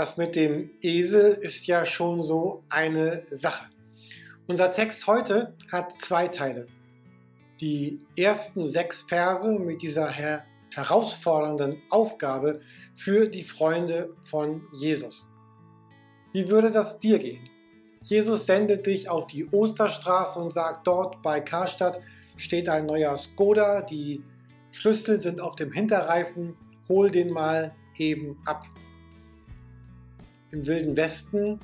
Das mit dem Esel ist ja schon so eine Sache. Unser Text heute hat zwei Teile. Die ersten sechs Verse mit dieser her herausfordernden Aufgabe für die Freunde von Jesus. Wie würde das dir gehen? Jesus sendet dich auf die Osterstraße und sagt, dort bei Karstadt steht ein neuer Skoda, die Schlüssel sind auf dem Hinterreifen, hol den mal eben ab. Im Wilden Westen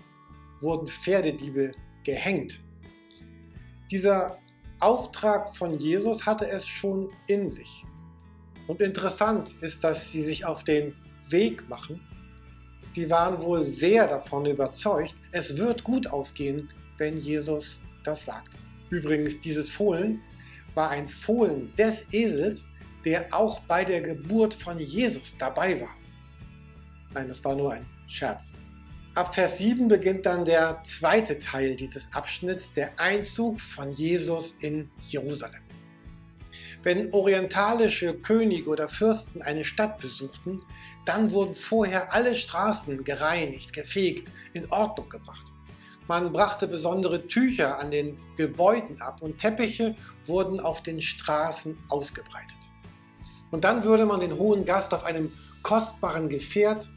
wurden Pferdediebe gehängt. Dieser Auftrag von Jesus hatte es schon in sich. Und interessant ist, dass sie sich auf den Weg machen. Sie waren wohl sehr davon überzeugt, es wird gut ausgehen, wenn Jesus das sagt. Übrigens, dieses Fohlen war ein Fohlen des Esels, der auch bei der Geburt von Jesus dabei war. Nein, das war nur ein Scherz. Ab Vers 7 beginnt dann der zweite Teil dieses Abschnitts, der Einzug von Jesus in Jerusalem. Wenn orientalische Könige oder Fürsten eine Stadt besuchten, dann wurden vorher alle Straßen gereinigt, gefegt, in Ordnung gebracht. Man brachte besondere Tücher an den Gebäuden ab und Teppiche wurden auf den Straßen ausgebreitet. Und dann würde man den hohen Gast auf einem kostbaren Gefährt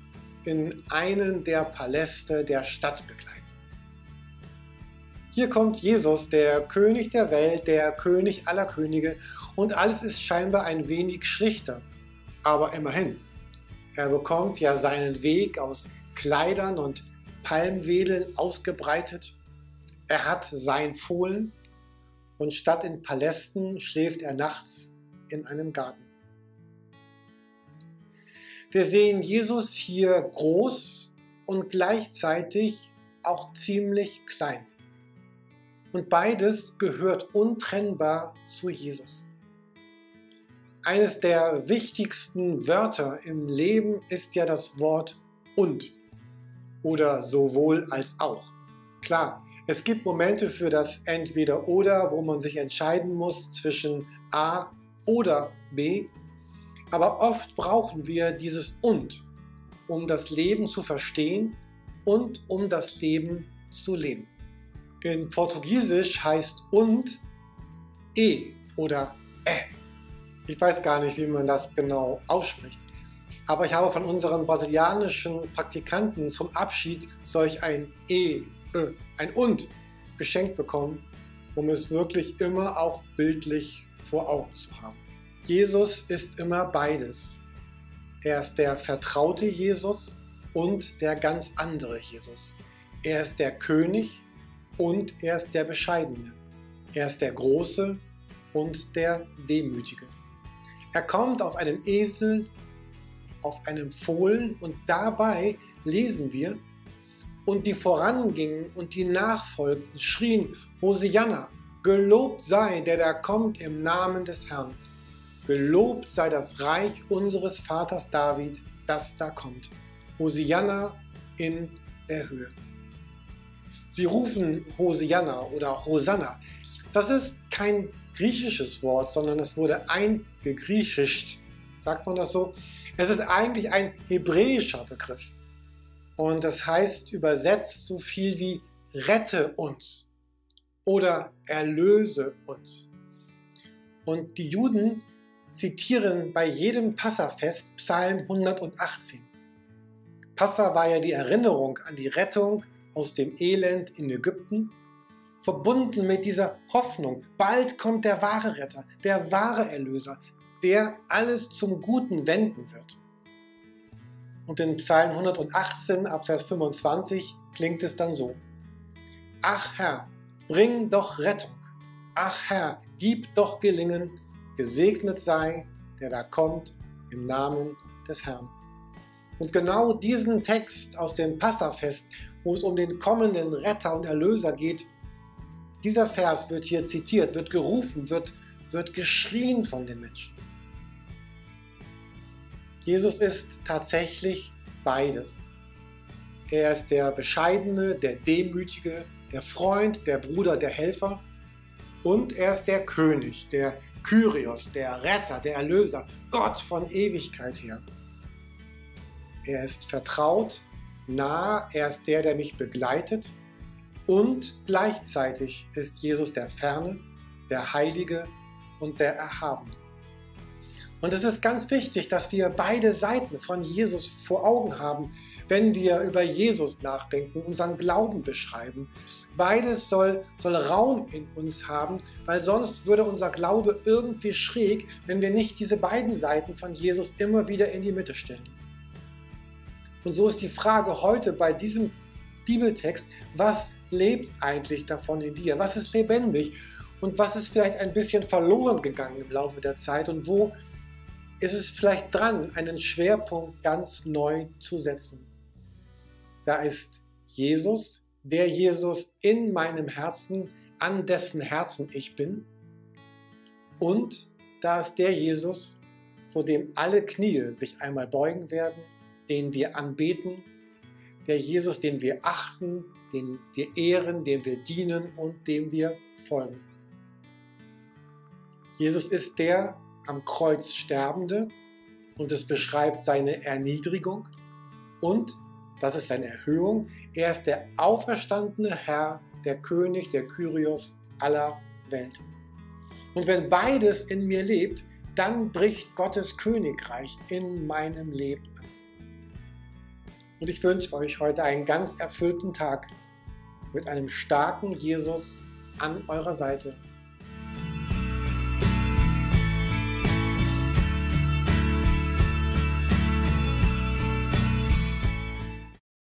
in einen der Paläste der Stadt begleiten. Hier kommt Jesus, der König der Welt, der König aller Könige, und alles ist scheinbar ein wenig schlichter. Aber immerhin, er bekommt ja seinen Weg aus Kleidern und Palmwedeln ausgebreitet. Er hat sein Fohlen und statt in Palästen schläft er nachts in einem Garten. Wir sehen Jesus hier groß und gleichzeitig auch ziemlich klein. Und beides gehört untrennbar zu Jesus. Eines der wichtigsten Wörter im Leben ist ja das Wort und oder sowohl als auch. Klar, es gibt Momente für das entweder oder, wo man sich entscheiden muss zwischen A oder B aber oft brauchen wir dieses und, um das Leben zu verstehen und um das Leben zu leben. In Portugiesisch heißt und e oder e. Ich weiß gar nicht, wie man das genau ausspricht. Aber ich habe von unseren brasilianischen Praktikanten zum Abschied solch ein e, ö, ein und geschenkt bekommen, um es wirklich immer auch bildlich vor Augen zu haben. Jesus ist immer beides. Er ist der vertraute Jesus und der ganz andere Jesus. Er ist der König und er ist der Bescheidene. Er ist der Große und der Demütige. Er kommt auf einem Esel, auf einem Fohlen und dabei lesen wir, und die vorangingen und die nachfolgten, schrien, Hosianna, gelobt sei, der da kommt im Namen des Herrn. Gelobt sei das Reich unseres Vaters David, das da kommt. Hosianna in der Höhe. Sie rufen Hosianna oder Hosanna. Das ist kein griechisches Wort, sondern es wurde eingegriechischt. Sagt man das so? Es ist eigentlich ein hebräischer Begriff. Und das heißt übersetzt so viel wie rette uns oder erlöse uns. Und die Juden zitieren bei jedem Passafest Psalm 118. Passa war ja die Erinnerung an die Rettung aus dem Elend in Ägypten, verbunden mit dieser Hoffnung, bald kommt der wahre Retter, der wahre Erlöser, der alles zum Guten wenden wird. Und in Psalm 118 ab Vers 25 klingt es dann so. Ach Herr, bring doch Rettung. Ach Herr, gib doch Gelingen Gesegnet sei, der da kommt im Namen des Herrn. Und genau diesen Text aus dem Passafest, wo es um den kommenden Retter und Erlöser geht, dieser Vers wird hier zitiert, wird gerufen, wird, wird geschrien von den Menschen. Jesus ist tatsächlich beides. Er ist der Bescheidene, der Demütige, der Freund, der Bruder, der Helfer und er ist der König, der Kyrios, der Retter, der Erlöser, Gott von Ewigkeit her. Er ist vertraut, nah, er ist der, der mich begleitet und gleichzeitig ist Jesus der Ferne, der Heilige und der Erhabene. Und es ist ganz wichtig, dass wir beide Seiten von Jesus vor Augen haben, wenn wir über Jesus nachdenken, unseren Glauben beschreiben. Beides soll, soll Raum in uns haben, weil sonst würde unser Glaube irgendwie schräg, wenn wir nicht diese beiden Seiten von Jesus immer wieder in die Mitte stellen. Und so ist die Frage heute bei diesem Bibeltext, was lebt eigentlich davon in dir? Was ist lebendig? Und was ist vielleicht ein bisschen verloren gegangen im Laufe der Zeit? Und wo ist es vielleicht dran, einen Schwerpunkt ganz neu zu setzen? Da ist Jesus, der Jesus in meinem Herzen, an dessen Herzen ich bin. Und da ist der Jesus, vor dem alle Knie sich einmal beugen werden, den wir anbeten, der Jesus, den wir achten, den wir ehren, dem wir dienen und dem wir folgen. Jesus ist der am Kreuz Sterbende und es beschreibt seine Erniedrigung und das ist seine Erhöhung. Er ist der auferstandene Herr, der König, der Kyrios aller Welt. Und wenn beides in mir lebt, dann bricht Gottes Königreich in meinem Leben an. Und ich wünsche euch heute einen ganz erfüllten Tag mit einem starken Jesus an eurer Seite